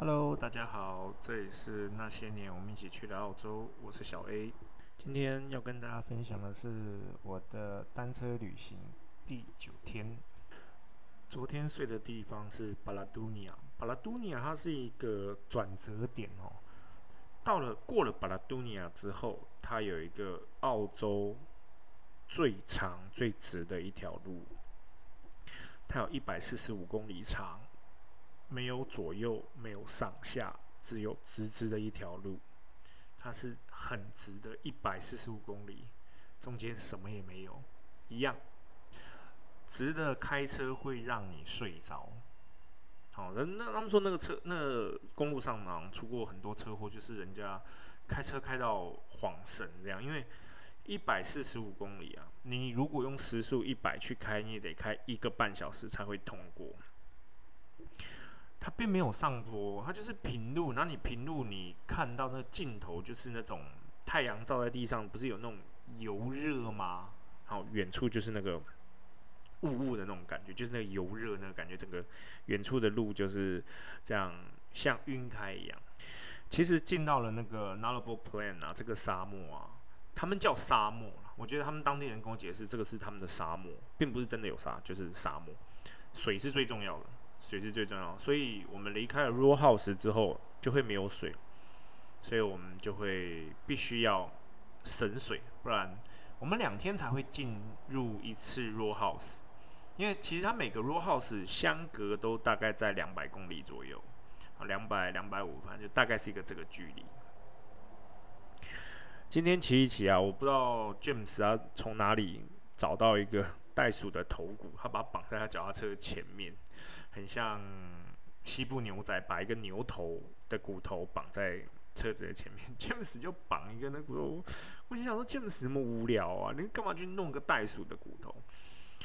Hello，大家好，这里是那些年我们一起去的澳洲，我是小 A。今天要跟大家分享的是我的单车旅行第九天。昨天睡的地方是巴拉多尼亚，巴拉多尼亚它是一个转折点哦。到了过了巴拉多尼亚之后，它有一个澳洲最长最直的一条路，它有一百四十五公里长，没有左右，没有上下，只有直直的一条路。它是很直的，一百四十五公里，中间什么也没有，一样。直的开车会让你睡着。好，那那他们说那个车，那公路上呢出过很多车祸，就是人家开车开到晃神这样。因为一百四十五公里啊，你如果用时速一百去开，你也得开一个半小时才会通过。它并没有上坡，它就是平路。然后你平路，你看到那镜头就是那种太阳照在地上，不是有那种油热吗？好，远处就是那个。雾雾的那种感觉，就是那个油热那个感觉，整个远处的路就是这样像晕开一样。其实进到了那个 n a l a b o Plain 啊，这个沙漠啊，他们叫沙漠我觉得他们当地人跟我解释，这个是他们的沙漠，并不是真的有沙，就是沙漠。水是最重要的，水是最重要。所以我们离开了 Raw House 之后，就会没有水，所以我们就会必须要省水，不然我们两天才会进入一次 Raw House。因为其实它每个 row house 相隔都大概在两百公里左右，啊，两百两百五，反正就大概是一个这个距离。今天骑一骑啊，我不知道 James 啊从哪里找到一个袋鼠的头骨，他把它绑在他脚踏车前面，很像西部牛仔把一个牛头的骨头绑在车子的前面。James 就绑一个那骨头，我就想说 James 这么无聊啊，你干嘛去弄个袋鼠的骨头？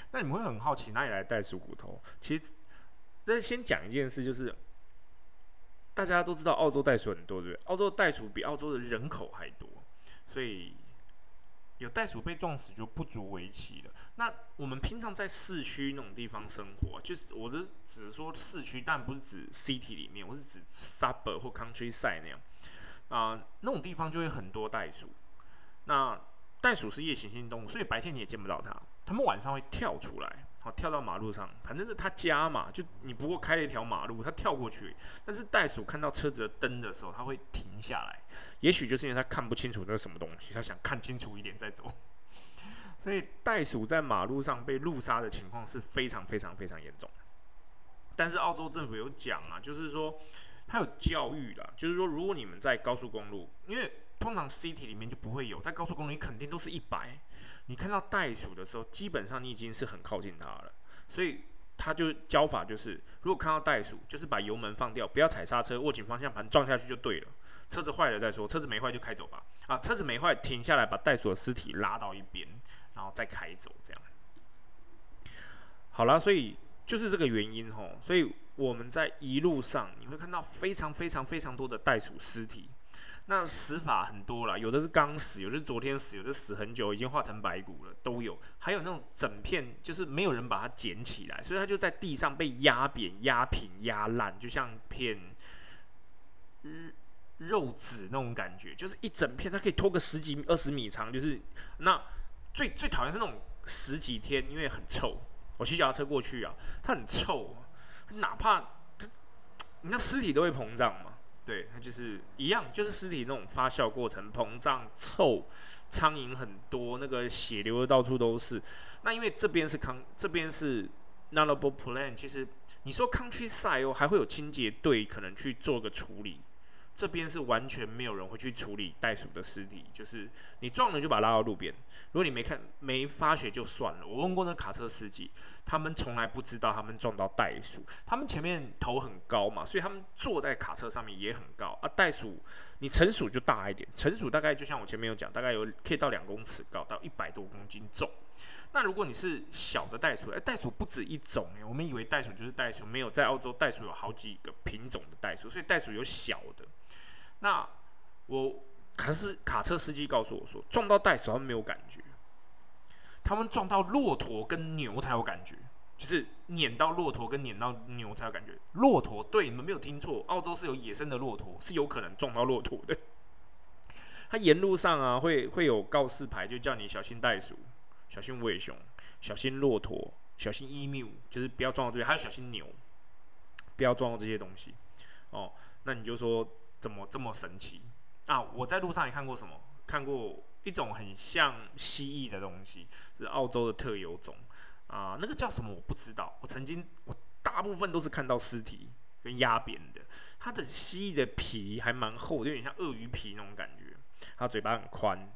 那你们会很好奇哪里来袋鼠骨头？其实，这先讲一件事，就是大家都知道澳洲袋鼠很多，对不对？澳洲袋鼠比澳洲的人口还多，所以有袋鼠被撞死就不足为奇了。那我们平常在市区那种地方生活，就是我是只是说市区，但不是指 city 里面，我是指 suburb 或 countryside 那样啊，那种地方就会很多袋鼠。那袋鼠是夜行性动物，所以白天你也见不到它。它们晚上会跳出来，好跳到马路上，反正是他家嘛，就你不过开了一条马路，他跳过去。但是袋鼠看到车子的灯的时候，他会停下来，也许就是因为他看不清楚那是什么东西，他想看清楚一点再走。所以袋鼠在马路上被路杀的情况是非常非常非常严重。但是澳洲政府有讲啊，就是说他有教育啦，就是说如果你们在高速公路，因为通常 city 里面就不会有，在高速公路你肯定都是一百。你看到袋鼠的时候，基本上你已经是很靠近它了，所以它就教法就是，如果看到袋鼠，就是把油门放掉，不要踩刹车，握紧方向盘撞下去就对了。车子坏了再说，车子没坏就开走吧。啊，车子没坏，停下来把袋鼠的尸体拉到一边，然后再开走，这样。好了，所以就是这个原因吼，所以我们在一路上你会看到非常非常非常多的袋鼠尸体。那死法很多了，有的是刚死，有的是昨天死，有的死很久，已经化成白骨了，都有。还有那种整片，就是没有人把它捡起来，所以它就在地上被压扁、压平、压烂，就像片肉纸那种感觉，就是一整片，它可以拖个十几、二十米长。就是那最最讨厌是那种十几天，因为很臭。我骑脚踏车过去啊，它很臭，哪怕你那尸体都会膨胀嘛。对，它就是一样，就是尸体那种发酵过程，膨胀、臭，苍蝇很多，那个血流的到处都是。那因为这边是康，这边是 Nullable Plan，其实你说 Countryside 哦，还会有清洁队可能去做个处理。这边是完全没有人会去处理袋鼠的尸体，就是你撞了就把它拉到路边。如果你没看没发觉就算了。我问过那卡车司机，他们从来不知道他们撞到袋鼠。他们前面头很高嘛，所以他们坐在卡车上面也很高啊。袋鼠你成鼠就大一点，成鼠大概就像我前面有讲，大概有可以到两公尺高，到一百多公斤重。那如果你是小的袋鼠，哎，袋鼠不止一种哎，我们以为袋鼠就是袋鼠，没有在澳洲袋鼠有好几个品种的袋鼠，所以袋鼠有小的。那我卡是卡车司机告诉我说，撞到袋鼠他们没有感觉，他们撞到骆驼跟牛才有感觉。就是撵到骆驼跟撵到牛才有感觉。骆驼，对，你们没有听错，澳洲是有野生的骆驼，是有可能撞到骆驼的。它沿路上啊，会会有告示牌，就叫你小心袋鼠、小心尾熊、小心骆驼、小心 emu，就是不要撞到这边，还有小心牛，不要撞到这些东西。哦，那你就说怎么这么神奇啊？我在路上也看过什么？看过一种很像蜥蜴的东西，是澳洲的特有种啊，那个叫什么我不知道。我曾经我大部分都是看到尸体跟压扁的，它的蜥蜴的皮还蛮厚，有点像鳄鱼皮那种感觉。它嘴巴很宽，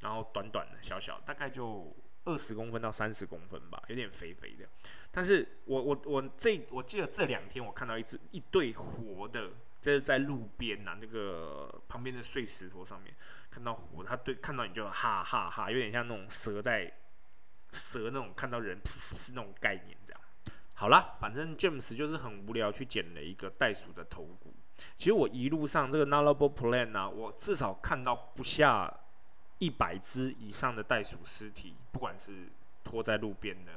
然后短短的小小，大概就二十公分到三十公分吧，有点肥肥的。但是我我我这我记得这两天我看到一只一对活的，这是在路边呐，那个旁边的碎石头上面看到活，它对看到你就哈哈哈，有点像那种蛇在蛇那种看到人是那种概念这样。好啦，反正 James 就是很无聊去捡了一个袋鼠的头骨。其实我一路上这个 Nullable Plan 啊，我至少看到不下一百只以上的袋鼠尸体，不管是拖在路边的。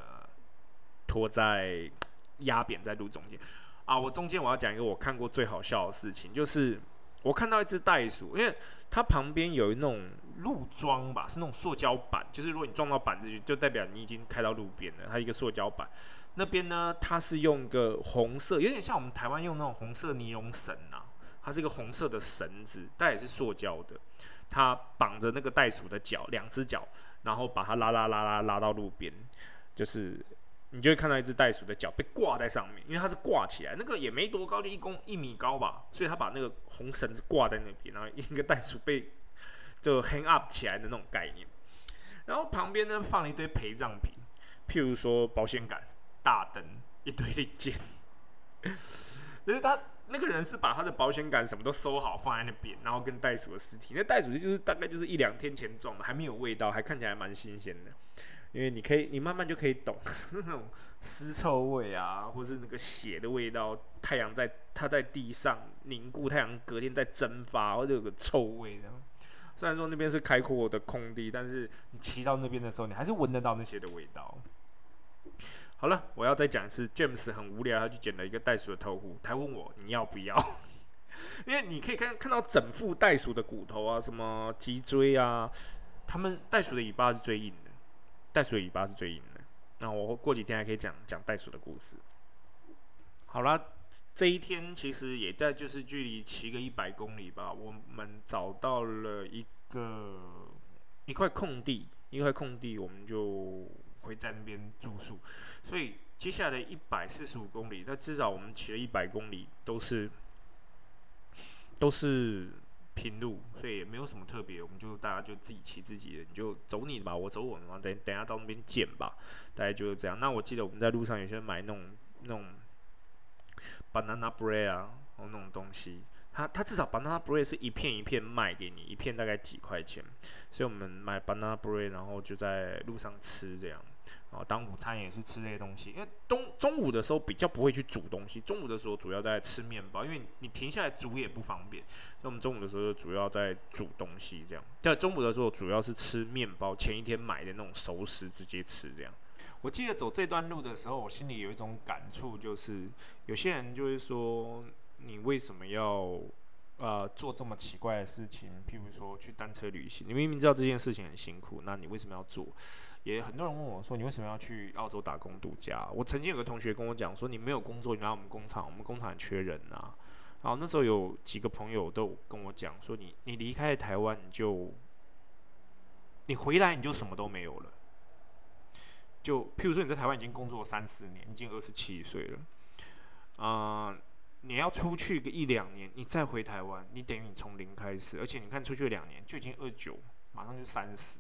拖在压扁在路中间啊！我中间我要讲一个我看过最好笑的事情，就是我看到一只袋鼠，因为它旁边有一种路桩吧，是那种塑胶板，就是如果你撞到板子，就代表你已经开到路边了。它一个塑胶板那边呢，它是用个红色，有点像我们台湾用那种红色尼龙绳啊，它是一个红色的绳子，但也是塑胶的，他绑着那个袋鼠的脚，两只脚，然后把它拉拉拉拉拉到路边，就是。你就会看到一只袋鼠的脚被挂在上面，因为它是挂起来，那个也没多高，就一公一米高吧，所以他把那个红绳子挂在那边，然后一个袋鼠被就 hang up 起来的那种概念。然后旁边呢放了一堆陪葬品，譬如说保险杆、大灯、一堆零件。就是他那个人是把他的保险杆什么都收好放在那边，然后跟袋鼠的尸体，那袋鼠就是大概就是一两天前撞的，还没有味道，还看起来蛮新鲜的。因为你可以，你慢慢就可以懂 那种尸臭味啊，或是那个血的味道。太阳在它在地上凝固，太阳隔天在蒸发，或者有个臭味的。虽然说那边是开阔的空地，但是你骑到那边的时候，你还是闻得到那些的味道。好了，我要再讲一次，James 很无聊，他去捡了一个袋鼠的头骨，他问我你要不要？因为你可以看看到整副袋鼠的骨头啊，什么脊椎啊，他们袋鼠的尾巴是最硬的。袋鼠的尾巴是最硬的。那我过几天还可以讲讲袋鼠的故事。好啦，这一天其实也在就是距离骑个一百公里吧，我们找到了一个一块空地，一块空地，我们就会在那边住宿。所以接下来一百四十五公里，那至少我们骑了一百公里都是都是。平路，所以也没有什么特别，我们就大家就自己骑自己的，你就走你的吧，我走我的嘛，等等下到那边见吧，大概就是这样。那我记得我们在路上有些人买那种那种 banana bread 啊，那种东西，它它至少 banana bread 是一片一片卖给你，一片大概几块钱，所以我们买 banana bread，然后就在路上吃这样。哦，当午餐也是吃这些东西，因为中中午的时候比较不会去煮东西，中午的时候主要在吃面包，因为你停下来煮也不方便，所以我们中午的时候主要在煮东西这样。在中午的时候主要是吃面包，前一天买的那种熟食直接吃这样。我记得走这段路的时候，我心里有一种感触，就是有些人就会说，你为什么要呃做这么奇怪的事情？譬如说去单车旅行，你明明知道这件事情很辛苦，那你为什么要做？也很多人问我说：“你为什么要去澳洲打工度假？”我曾经有个同学跟我讲说：“你没有工作，你来我们工厂，我们工厂缺人啊。”然后那时候有几个朋友都跟我讲说：“你你离开台湾，你就你回来你就什么都没有了。”就譬如说你在台湾已经工作三四年，已经二十七岁了，啊，你要出去个一两年，你再回台湾，你等于你从零开始，而且你看出去两年就已经二九，马上就三十。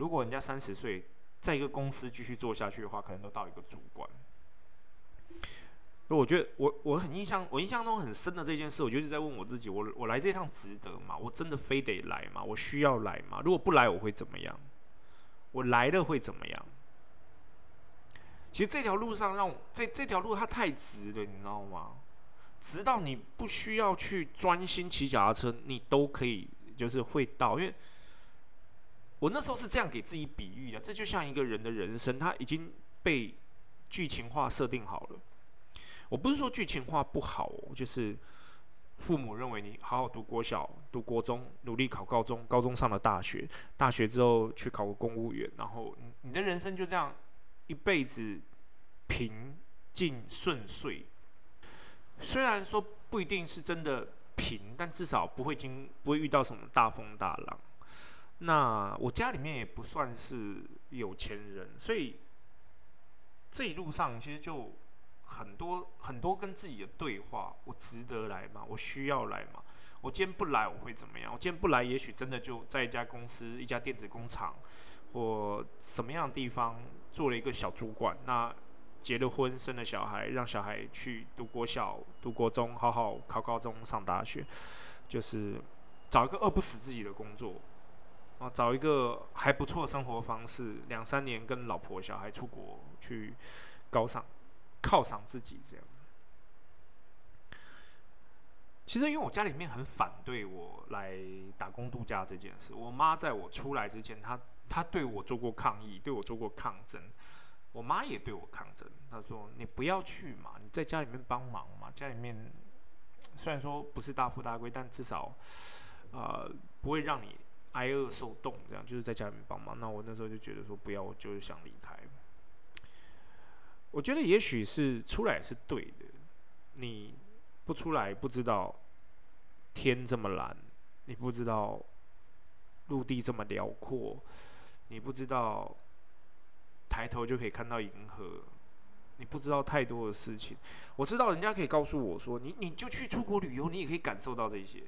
如果人家三十岁，在一个公司继续做下去的话，可能都到一个主管。我觉得我我很印象，我印象中很深的这件事，我就是在问我自己：我我来这趟值得吗？我真的非得来吗？我需要来吗？如果不来，我会怎么样？我来了会怎么样？其实这条路上让我这这条路它太直了，你知道吗？直到你不需要去专心骑脚踏车，你都可以就是会到，因为。我那时候是这样给自己比喻的，这就像一个人的人生，他已经被剧情化设定好了。我不是说剧情化不好，就是父母认为你好好读国小、读国中，努力考高中，高中上了大学，大学之后去考个公务员，然后你你的人生就这样一辈子平静顺遂。虽然说不一定是真的平，但至少不会经不会遇到什么大风大浪。那我家里面也不算是有钱人，所以这一路上其实就很多很多跟自己的对话：我值得来吗？我需要来吗？我今天不来我会怎么样？我今天不来，也许真的就在一家公司、一家电子工厂或什么样的地方做了一个小主管。那结了婚，生了小孩，让小孩去读国小、读国中，好好考高中、上大学，就是找一个饿不死自己的工作啊，找一个还不错的生活方式，两三年跟老婆小孩出国去高赏、犒赏自己，这样。其实因为我家里面很反对我来打工度假这件事，我妈在我出来之前，她她对我做过抗议，对我做过抗争。我妈也对我抗争，她说：“你不要去嘛，你在家里面帮忙嘛。家里面虽然说不是大富大贵，但至少呃不会让你挨饿受冻，这样就是在家里面帮忙。那我那时候就觉得说不要，我就是想离开。我觉得也许是出来是对的，你不出来不知道天这么蓝，你不知道陆地这么辽阔，你不知道。”抬头就可以看到银河，你不知道太多的事情。我知道人家可以告诉我说，你你就去出国旅游，你也可以感受到这些。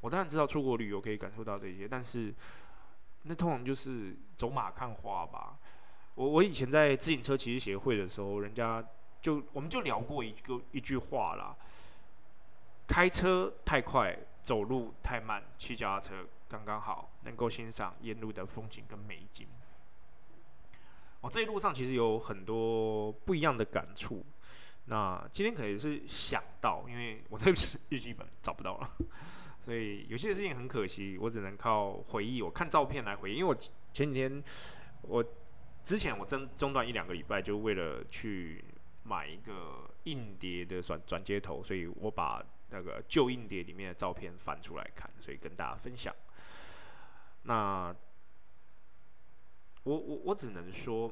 我当然知道出国旅游可以感受到这些，但是那通常就是走马看花吧。我我以前在自行车骑士协会的时候，人家就我们就聊过一个一句话啦：开车太快，走路太慢，骑脚踏车刚刚好，能够欣赏沿路的风景跟美景。我这一路上其实有很多不一样的感触。那今天可能是想到，因为我这 日记本找不到了，所以有些事情很可惜，我只能靠回忆。我看照片来回忆，因为我前几天，我之前我真中断一两个礼拜，就为了去买一个硬碟的转转接头，所以我把那个旧硬碟里面的照片翻出来看，所以跟大家分享。那。我我我只能说，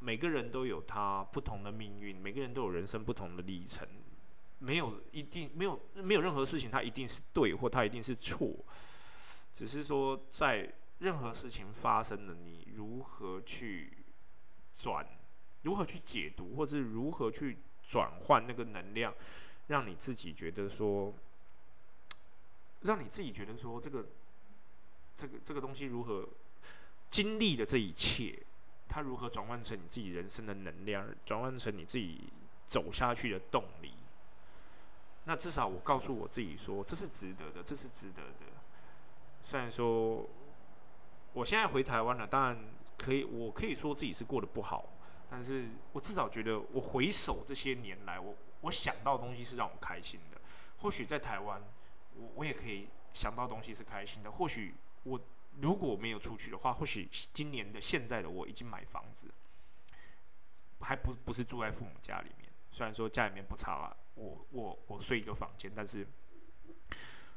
每个人都有他不同的命运，每个人都有人生不同的历程，没有一定没有没有任何事情它一定是对或它一定是错，只是说在任何事情发生了，你如何去转，如何去解读，或者是如何去转换那个能量，让你自己觉得说，让你自己觉得说这个这个这个东西如何。经历的这一切，它如何转换成你自己人生的能量，转换成你自己走下去的动力？那至少我告诉我自己说，这是值得的，这是值得的。虽然说我现在回台湾了，当然可以，我可以说自己是过得不好，但是我至少觉得，我回首这些年来，我我想到的东西是让我开心的。或许在台湾，我我也可以想到东西是开心的。或许我。如果没有出去的话，或许今年的现在的我已经买房子，还不不是住在父母家里面。虽然说家里面不差，我我我睡一个房间，但是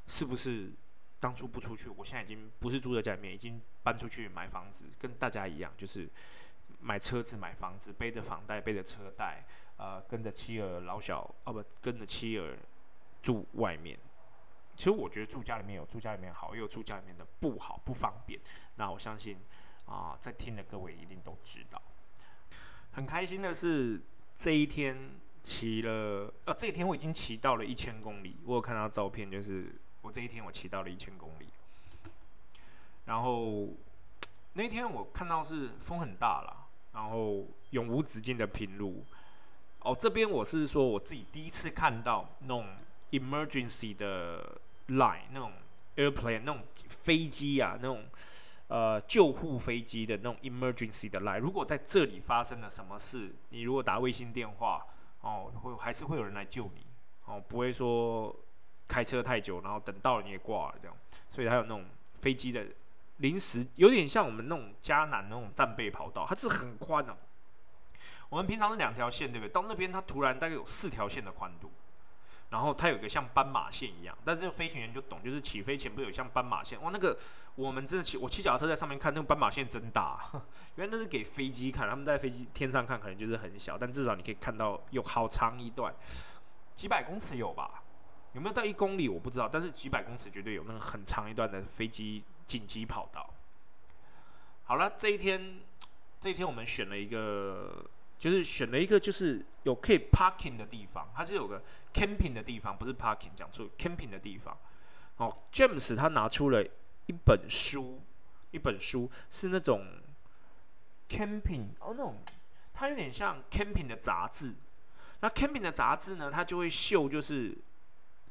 是不是当初不出去，我现在已经不是住在家里面，已经搬出去买房子，跟大家一样，就是买车子、买房子，背着房贷、背着车贷，呃，跟着妻儿老小，哦不，跟着妻儿住外面。其实我觉得住家里面有住家里面好，也有住家里面的不好不方便。那我相信啊，在听的各位一定都知道。很开心的是这一天骑了，呃，这一天我已经骑到了一千公里。我有看到照片，就是我这一天我骑到了一千公里。然后那天我看到是风很大了，然后永无止境的平路。哦，这边我是说我自己第一次看到那种。emergency 的 line 那种 airplane 那种飞机啊，那种呃救护飞机的那种 emergency 的 line，如果在这里发生了什么事，你如果打卫星电话哦，会还是会有人来救你哦，不会说开车太久，然后等到了你也挂了这样。所以它有那种飞机的临时，有点像我们那种加南那种战备跑道，它是很宽的，我们平常是两条线，对不对？到那边它突然大概有四条线的宽度，然后它有一个像斑马线一样，但是飞行员就懂，就是起飞前不有像斑马线？哇，那个我们真的骑我骑脚踏车在上面看，那个斑马线真大，原来那是给飞机看，他们在飞机天上看可能就是很小，但至少你可以看到有好长一段，几百公尺有吧？有没有到一公里我不知道，但是几百公尺绝对有那个很长一段的飞机紧急跑道。好了，这一天，这一天我们选了一个，就是选了一个就是有可以 parking 的地方，它是有个 camping 的地方，不是 parking，讲错，camping 的地方。哦，James 他拿出了一本书，一本书是那种 camping，哦，那种它有点像 camping 的杂志。那 camping 的杂志呢，它就会秀就是。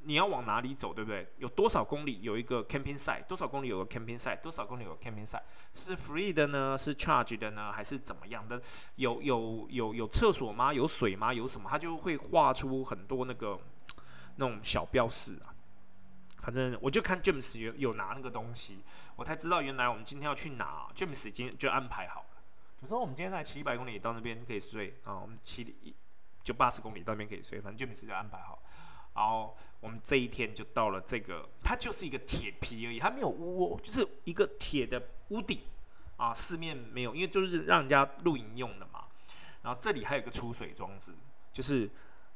你要往哪里走，对不对？有多少公里有一个 camping site？多少公里有个 camping site？多少公里有个 camping site？是 free 的呢？是 charge 的呢？还是怎么样的？有有有有厕所吗？有水吗？有什么？他就会画出很多那个那种小标示啊。反正我就看 James 有有拿那个东西，我才知道原来我们今天要去哪。James 已经就安排好了，就说我们今天来骑一百公里到那边可以睡啊，我们骑就八十公里到那边可以睡，反正 James 就安排好。然后我们这一天就到了这个，它就是一个铁皮而已，它没有屋哦，就是一个铁的屋顶啊，四面没有，因为就是让人家露营用的嘛。然后这里还有一个储水装置，就是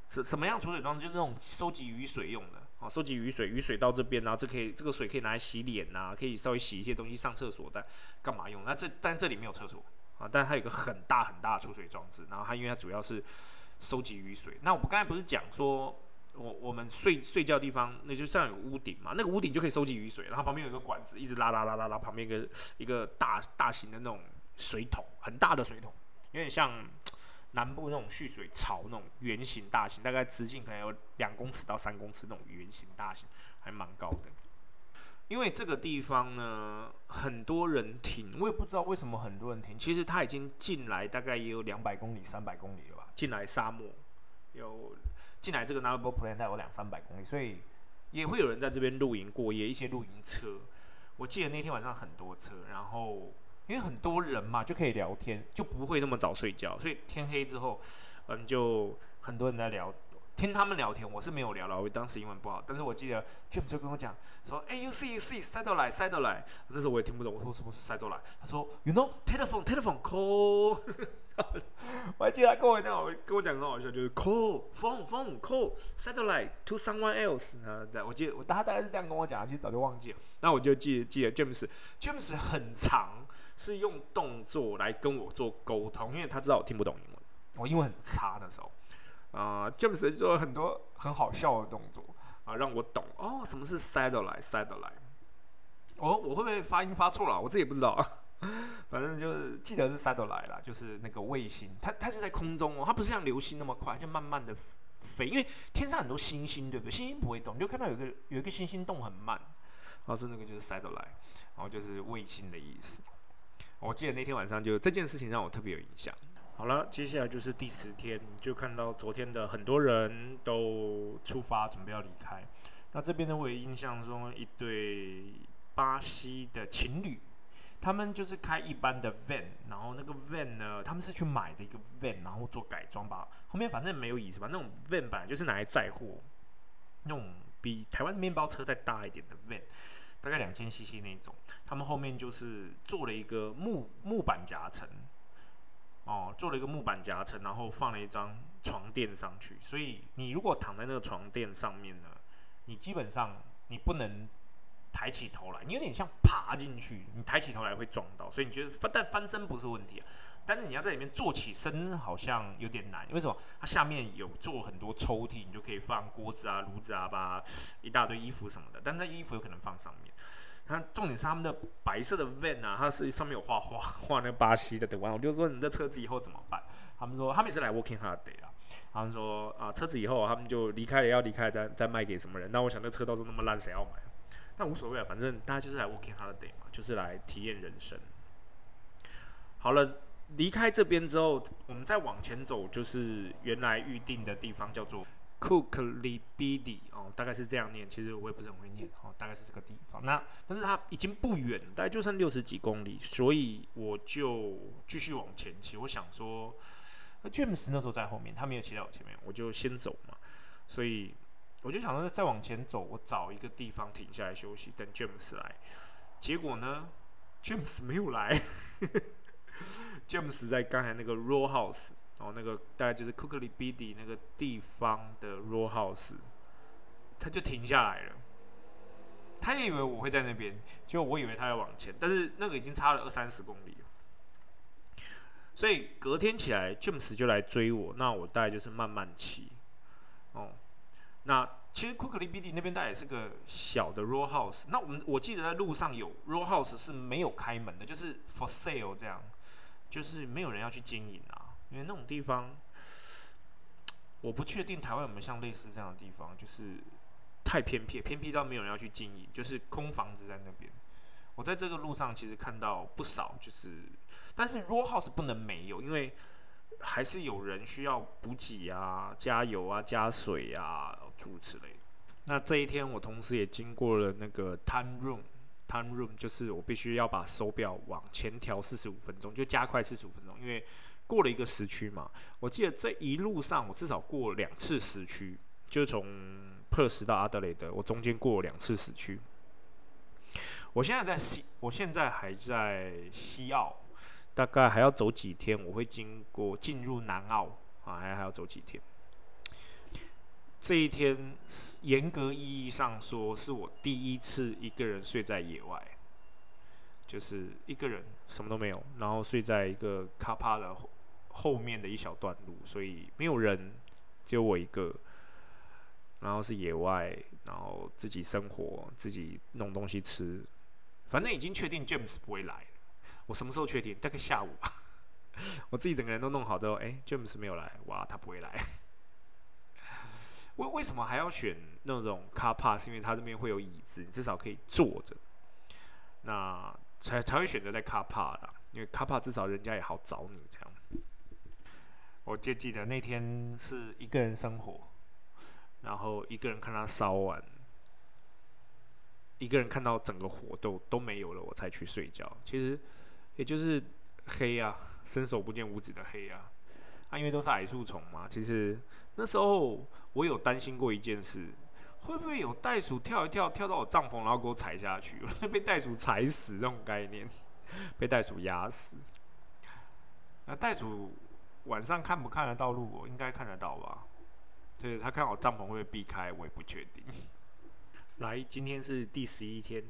什什么样储水装置？就是那种收集雨水用的啊，收集雨水，雨水到这边，然后这可以这个水可以拿来洗脸呐，可以稍微洗一些东西，上厕所的干嘛用？那这但这里没有厕所啊，但它有个很大很大的储水装置，然后它因为它主要是收集雨水。那我们刚才不是讲说？我我们睡睡觉地方，那就像有屋顶嘛，那个屋顶就可以收集雨水，然后旁边有一个管子，一直拉拉拉拉拉，旁边一个一个大大型的那种水桶，很大的水桶，有点像南部那种蓄水槽那种圆形大型，大概直径可能有两公尺到三公尺那种圆形大型，还蛮高的。因为这个地方呢，很多人停，我也不知道为什么很多人停。其实它已经进来大概也有两百公里、三百公里了吧，进来沙漠有。进来这个 Navable Plan 大概有两三百公里，所以也会有人在这边露营过夜。一些露营车，我记得那天晚上很多车，然后因为很多人嘛，就可以聊天，就不会那么早睡觉。所以天黑之后，嗯，就很多人在聊，听他们聊天。我是没有聊了，我当时英文不好。但是我记得 James 就跟我讲说：“哎，you see, you see, side 来，side。”那时候我也听不懂，我说什么是 satellite？他说：“You know, telephone, telephone call。”我还记得他跟我讲，跟我讲很好笑，就是 call phone phone call satellite to someone else 啊，在我记得我他大概是这样跟我讲，其实早就忘记了。那我就记记得 James James 很长，是用动作来跟我做沟通，因为他知道我听不懂英文，我英文很差的时候啊，James 做了很多很好笑的动作啊，让我懂哦，什么是 satellite satellite。我我会不会发音发错了？我自己也不知道。反正就是记得是 satellite 啦，就是那个卫星，它它就在空中哦，它不是像流星那么快，就慢慢的飞，因为天上很多星星，对不对？星星不会动，你就看到有个有一个星星动很慢，然后说那个就是 satellite，然后就是卫星的意思。我记得那天晚上就这件事情让我特别有印象。好了，接下来就是第十天，就看到昨天的很多人都出发准备要离开。那这边呢，我也印象中一对巴西的情侣。他们就是开一般的 van，然后那个 van 呢，他们是去买的一个 van，然后做改装吧。后面反正没有椅子吧，那种 van 本来就是拿来载货，那种比台湾的面包车再大一点的 van，大概两千 cc 那种。他们后面就是做了一个木木板夹层，哦，做了一个木板夹层，然后放了一张床垫上去。所以你如果躺在那个床垫上面呢，你基本上你不能。抬起头来，你有点像爬进去，你抬起头来会撞到，所以你觉得翻但翻身不是问题啊，但是你要在里面坐起身好像有点难，为什么？它下面有做很多抽屉，你就可以放锅子啊、炉子啊，把一大堆衣服什么的，但那衣服有可能放上面。它重点是他们的白色的 van 啊，它是上面有画画画那个巴西的图案，我就说你的车子以后怎么办？他们说他们也是来 working holiday 啊，他们说啊车子以后他们就离开了要离开再再卖给什么人？那我想那车到时候那么烂，谁要买？但无所谓啊，反正大家就是来 working holiday 嘛，就是来体验人生。好了，离开这边之后，我们再往前走，就是原来预定的地方，叫做 Cooklibidi 哦，大概是这样念。其实我也不是很会念，哦，大概是这个地方。那但是它已经不远，大概就剩六十几公里，所以我就继续往前骑。我想说，那 James 那时候在后面，他没有骑在我前面，我就先走嘛。所以我就想说再往前走，我找一个地方停下来休息，等 James 来。结果呢，James 没有来。James 在刚才那个 Roll House，然后那个大概就是 Cookley B D 那个地方的 Row House，他就停下来了。他也以为我会在那边，就我以为他要往前，但是那个已经差了二三十公里了。所以隔天起来，James 就来追我，那我大概就是慢慢骑。哦，那其实 Cookley B D 那边大概也是个小的 Row House，那我们我记得在路上有 Row House 是没有开门的，就是 For Sale 这样。就是没有人要去经营啊，因为那种地方，我不确定台湾有没有像类似这样的地方，就是太偏僻，偏僻到没有人要去经营，就是空房子在那边。我在这个路上其实看到不少，就是，但是 raw house 不能没有，因为还是有人需要补给啊、加油啊、加水啊诸如此类。那这一天我同时也经过了那个 time room。Time room 就是我必须要把手表往前调四十五分钟，就加快四十五分钟，因为过了一个时区嘛。我记得这一路上我至少过两次时区，就从 Perth 到阿德雷德，我中间过两次时区。我现在在西，我现在还在西澳，大概还要走几天，我会经过进入南澳啊，还还要走几天。这一天，严格意义上说，是我第一次一个人睡在野外，就是一个人什么都没有，然后睡在一个卡帕的后面的一小段路，所以没有人，只有我一个，然后是野外，然后自己生活，自己弄东西吃，反正已经确定 James 不会来，我什么时候确定？大概下午吧，我自己整个人都弄好之后，哎，James 没有来，哇，他不会来。为为什么还要选那种 car park？是因为他这边会有椅子，你至少可以坐着，那才才会选择在 car park 啦。因为 car park 至少人家也好找你这样。我就记得那天是一个人生活，然后一个人看它烧完，一个人看到整个火都都没有了，我才去睡觉。其实也就是黑啊，伸手不见五指的黑啊。啊，因为都是矮树丛嘛，其实那时候我有担心过一件事，会不会有袋鼠跳一跳跳到我帐篷，然后给我踩下去，被袋鼠踩死这种概念，被袋鼠压死。那袋鼠晚上看不看得到路？我应该看得到吧？对，他看好帐篷会不会避开，我也不确定。来，今天是第十一天，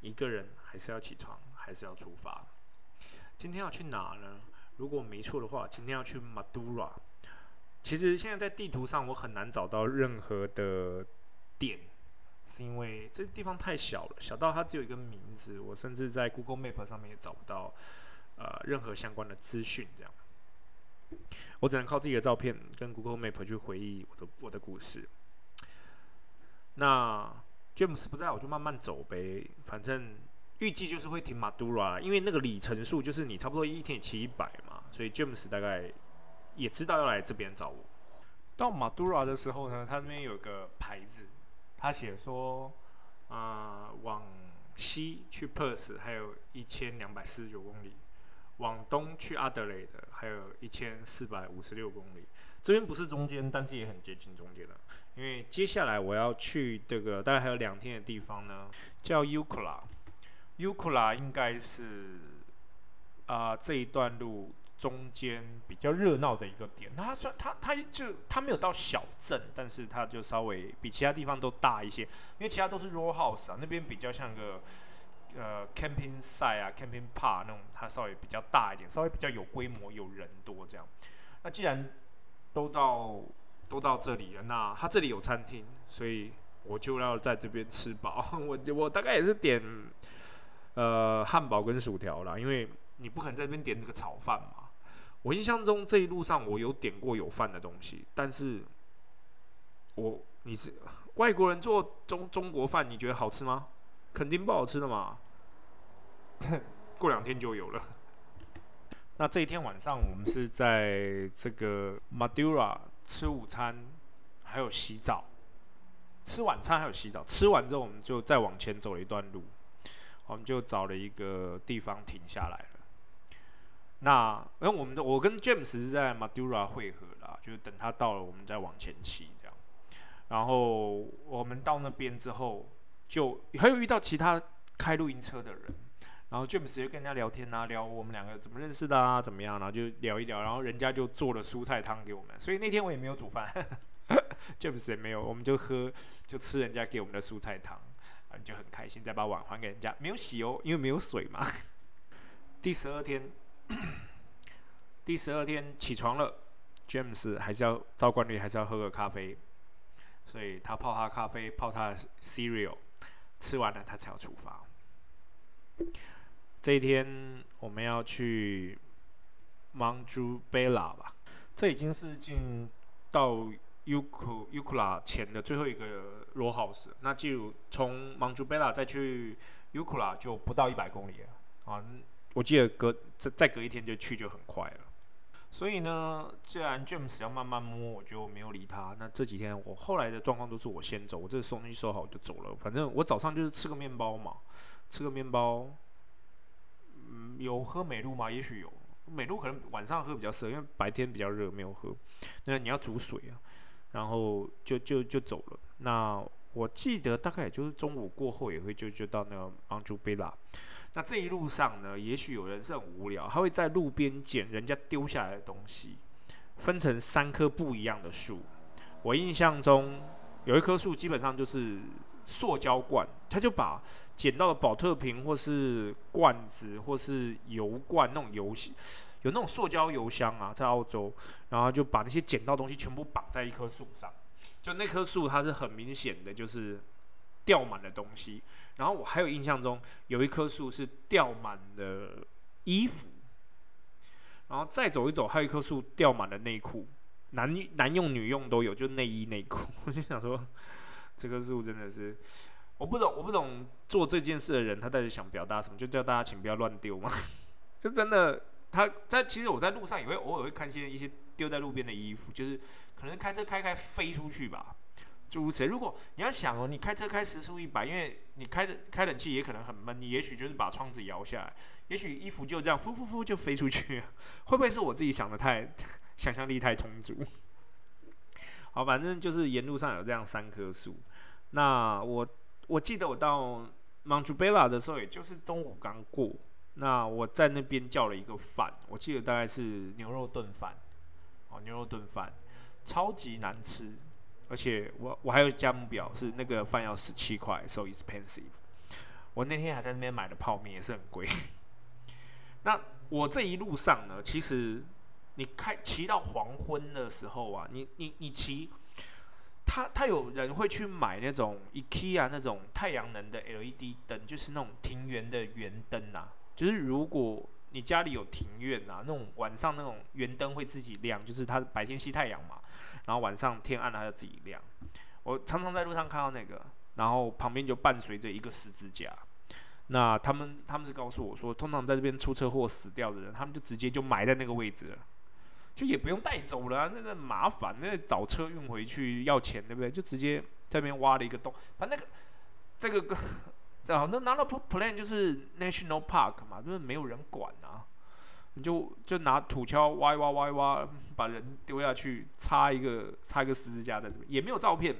一个人还是要起床，还是要出发？今天要去哪呢？如果没错的话，今天要去 Madura。其实现在在地图上我很难找到任何的点，是因为这地方太小了，小到它只有一个名字。我甚至在 Google Map 上面也找不到呃任何相关的资讯。这样，我只能靠自己的照片跟 Google Map 去回忆我的我的故事。那 James 不在，我就慢慢走呗，反正。预计就是会停马杜拉，因为那个里程数就是你差不多一天骑一百嘛，所以 James 大概也知道要来这边找我。到马杜拉的时候呢，他那边有个牌子，他写说，啊，往西去 Perth 还有一千两百四十九公里，往东去阿德雷的还有一千四百五十六公里。这边不是中间，但是也很接近中间了，因为接下来我要去这个大概还有两天的地方呢，叫 Ukla。u k l a 应该是啊这一段路中间比较热闹的一个点。它算它它就它没有到小镇，但是它就稍微比其他地方都大一些，因为其他都是 raw house 啊，那边比较像个呃 camping site 啊 camping park 那种，它稍微比较大一点，稍微比较有规模，有人多这样。那既然都到都到这里了，那它这里有餐厅，所以我就要在这边吃饱。我我大概也是点。呃，汉堡跟薯条啦，因为你不可能在这边点那个炒饭嘛。我印象中这一路上我有点过有饭的东西，但是我你是外国人做中中国饭，你觉得好吃吗？肯定不好吃的嘛。过两天就有了。那这一天晚上，我们是在这个 Madura 吃午餐，还有洗澡。吃晚餐还有洗澡，吃完之后我们就再往前走了一段路。我们就找了一个地方停下来了。那因为我们的我跟 James 是在 Madura 汇合啦，就是等他到了，我们再往前骑这样。然后我们到那边之后，就还有遇到其他开露营车的人，然后 James 就跟人家聊天啊，聊我们两个怎么认识的啊，怎么样，然后就聊一聊，然后人家就做了蔬菜汤给我们，所以那天我也没有煮饭，James 也没有，我们就喝就吃人家给我们的蔬菜汤，啊就很开心，再把碗还给人家，没有洗哦，因为没有水嘛。第十二天。第十二天起床了，James 还是要照惯例还是要喝个咖啡，所以他泡他咖啡，泡他的 cereal，吃完了他才要出发。这一天我们要去 Mount Bella 吧，这已经是进到 Uk Ukla 前的最后一个罗 house，那就从 Mount Bella 再去 Ukla 就不到一百公里了啊。我记得隔再再隔一天就去就很快了，所以呢，既然 James 要慢慢摸，我就没有理他。那这几天我后来的状况都是我先走，我这东西收好就走了。反正我早上就是吃个面包嘛，吃个面包。嗯，有喝美露吗？也许有，美露可能晚上喝比较适合，因为白天比较热，没有喝。那你要煮水啊，然后就就就走了。那我记得大概也就是中午过后也会就就到那个昂珠贝拉。那这一路上呢，也许有人是很无聊，他会在路边捡人家丢下来的东西，分成三棵不一样的树。我印象中有一棵树基本上就是塑胶罐，他就把捡到的保特瓶或是罐子或是油罐那种油有那种塑胶油箱啊，在澳洲，然后就把那些捡到东西全部绑在一棵树上，就那棵树它是很明显的就是。吊满的东西，然后我还有印象中有一棵树是吊满的衣服，然后再走一走，还有一棵树吊满了内裤，男男用女用都有，就内衣内裤。我就想说，这棵树真的是，我不懂，我不懂做这件事的人他到底想表达什么，就叫大家请不要乱丢嘛？就真的他在其实我在路上也会偶尔会看见一些丢在路边的衣服，就是可能开车开开飞出去吧。诸如此，如果你要想哦，你开车开时速一百，因为你开的开冷气也可能很闷，你也许就是把窗子摇下来，也许衣服就这样呼呼呼就飞出去，会不会是我自己想的太想象力太充足？好，反正就是沿路上有这样三棵树。那我我记得我到 Montebella 的时候，也就是中午刚过，那我在那边叫了一个饭，我记得大概是牛肉炖饭，哦，牛肉炖饭超级难吃。而且我我还有加目表是那个饭要十七块，so expensive。我那天还在那边买的泡面也是很贵。那我这一路上呢，其实你开骑到黄昏的时候啊，你你你骑，他他有人会去买那种 IKEA 那种太阳能的 LED 灯，就是那种庭园的圆灯啊。就是如果你家里有庭院啊，那种晚上那种圆灯会自己亮，就是它白天吸太阳嘛。然后晚上天暗了，它就自己亮。我常常在路上看到那个，然后旁边就伴随着一个十字架。那他们他们是告诉我说，通常在这边出车祸死掉的人，他们就直接就埋在那个位置了，就也不用带走了，那个麻烦，那找车运回去要钱，对不对？就直接在那边挖了一个洞，把那个这个个，好，那拿到 plan 就是 national park 嘛，就是没有人管啊。你就就拿土锹挖挖挖挖，把人丢下去，插一个插一个十字架在这边，也没有照片。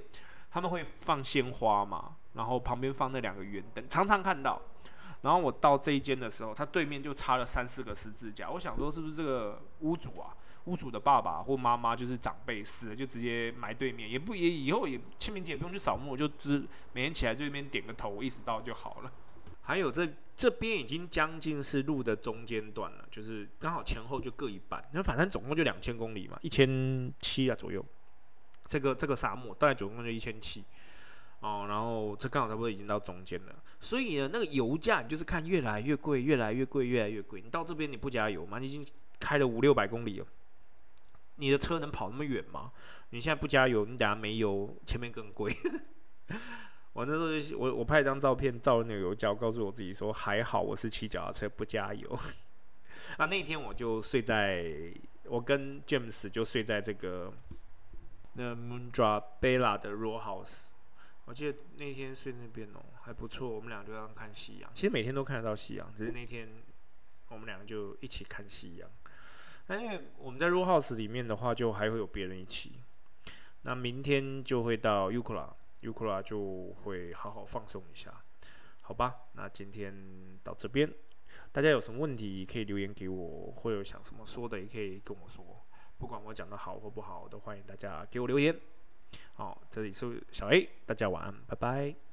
他们会放鲜花嘛，然后旁边放那两个圆灯，常常看到。然后我到这一间的时候，他对面就插了三四个十字架。我想说，是不是这个屋主啊，屋主的爸爸或妈妈就是长辈死了，就直接埋对面，也不也以后也清明节也不用去扫墓，就只每天起来这边点个头，意识到就好了。还有这这边已经将近是路的中间段了，就是刚好前后就各一半。那反正总共就两千公里嘛，一千七啊左右。这个这个沙漠大概总共就一千七哦，然后这刚好差不多已经到中间了。所以呢，那个油价你就是看越来越贵，越来越贵，越来越贵。你到这边你不加油吗？你已经开了五六百公里了，你的车能跑那么远吗？你现在不加油，你等下没油，前面更贵。我那时候我我拍一张照片照了那个油胶，告诉我自己说还好我是骑脚踏车不加油。那那天我就睡在，我跟 James 就睡在这个那 Mundra Bella 的 Row House。我记得那天睡那边哦还不错，我们俩就在看夕阳。其实每天都看得到夕阳，只是那天我们两个就一起看夕阳。那因为我们在 Row House 里面的话，就还会有别人一起。那明天就会到 Ukla，Ukla 就会好好放松一下，好吧？那今天到这边，大家有什么问题可以留言给我，或有想什么说的也可以跟我说。不管我讲的好或不好，都欢迎大家给我留言。好，这里是小 A，大家晚安，拜拜。